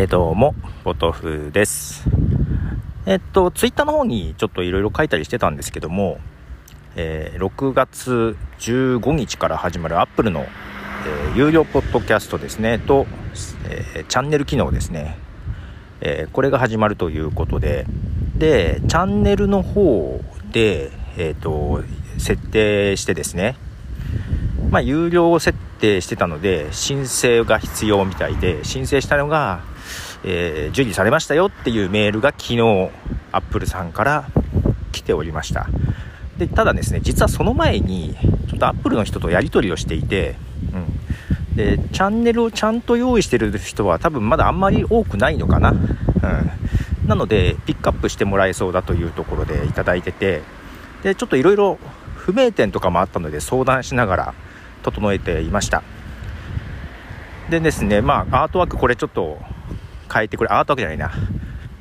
え、どうも、ポトフです。えっと、ツイッターの方にちょっといろいろ書いたりしてたんですけども、えー、6月15日から始まるアップルの、えー、有料ポッドキャストですね、と、えー、チャンネル機能ですね、えこれが始まるということで、で、チャンネルの方で、えっと、設定してですね、まあ、有料設定してたので、申請が必要みたいで、申請したのが、えー、受理されましたよっていうメールが昨日、アップルさんから来ておりました。で、ただですね、実はその前に、ちょっとアップルの人とやり取りをしていて、うん。で、チャンネルをちゃんと用意してる人は多分まだあんまり多くないのかな。うん。なので、ピックアップしてもらえそうだというところでいただいてて、で、ちょっといろいろ不明点とかもあったので相談しながら整えていました。でですね、まあ、アートワークこれちょっと変えてくれ、アートワークじゃないな。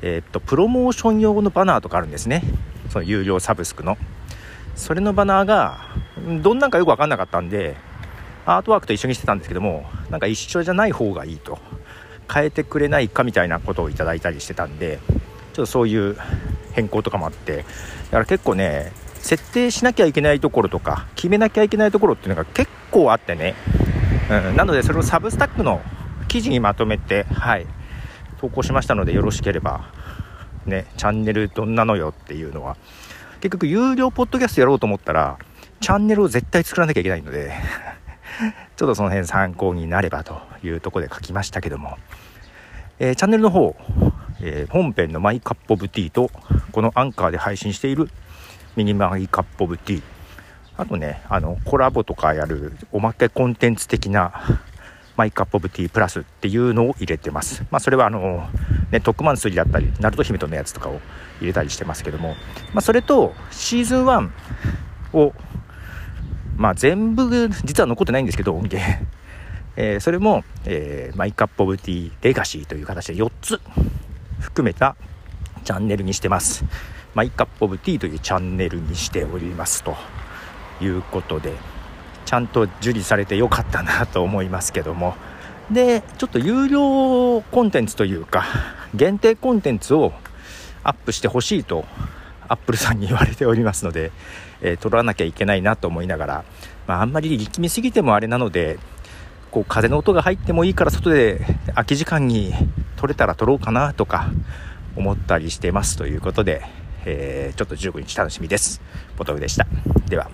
え、っと、プロモーション用のバナーとかあるんですね。その有料サブスクの。それのバナーが、どんなんかよくわかんなかったんで、アートワークと一緒にしてたんですけども、なんか一緒じゃない方がいいと。変えてくれないかみたいなことをいただいたりしてたんで、ちょっとそういう変更とかもあって、だから結構ね、設定しなきゃいけないところとか、決めなきゃいけないところっていうのが結構あってね、うん、なのでそれをサブスタックの記事にまとめて、はい、投稿しましたのでよろしければ、ね、チャンネルどんなのよっていうのは、結局有料ポッドキャストやろうと思ったら、チャンネルを絶対作らなきゃいけないので ちょっとその辺参考になればというとこで書きましたけども、えー、チャンネルの方、えー、本編の My Cup of Tea と、このアンカーで配信しているミニ My Cup of Tea、あとね、あの、コラボとかやるおまけコンテンツ的な My Cup of Tea Plus っていうのを入れてます。まあ、それはあの、ね、特マン3だったり、ナルト姫とのやつとかを入れたりしてますけども、まあ、それとシーズン1を、まあ、全部実は残ってないんですけど、音源。えー、それも、えー、 My Cup of Tea Legacy という形で4つ含めたチャンネルにしてます。マイカップオブティーというチャンネルにしておりますということで、ちゃんと受理されてよかったなと思いますけどもでちょっと有料コンテンツというか限定コンテンツをアップしてほしいとアップルさんに言われておりますので、えー、撮らなきゃいけないなと思いながら、まあ、あんまり力みすぎてもあれなのでこう風の音が入ってもいいから外で空き時間に撮れたら撮ろうかなとか思ったりしてますということで、えー、ちょっと15日楽しみです。ポトフでした。では。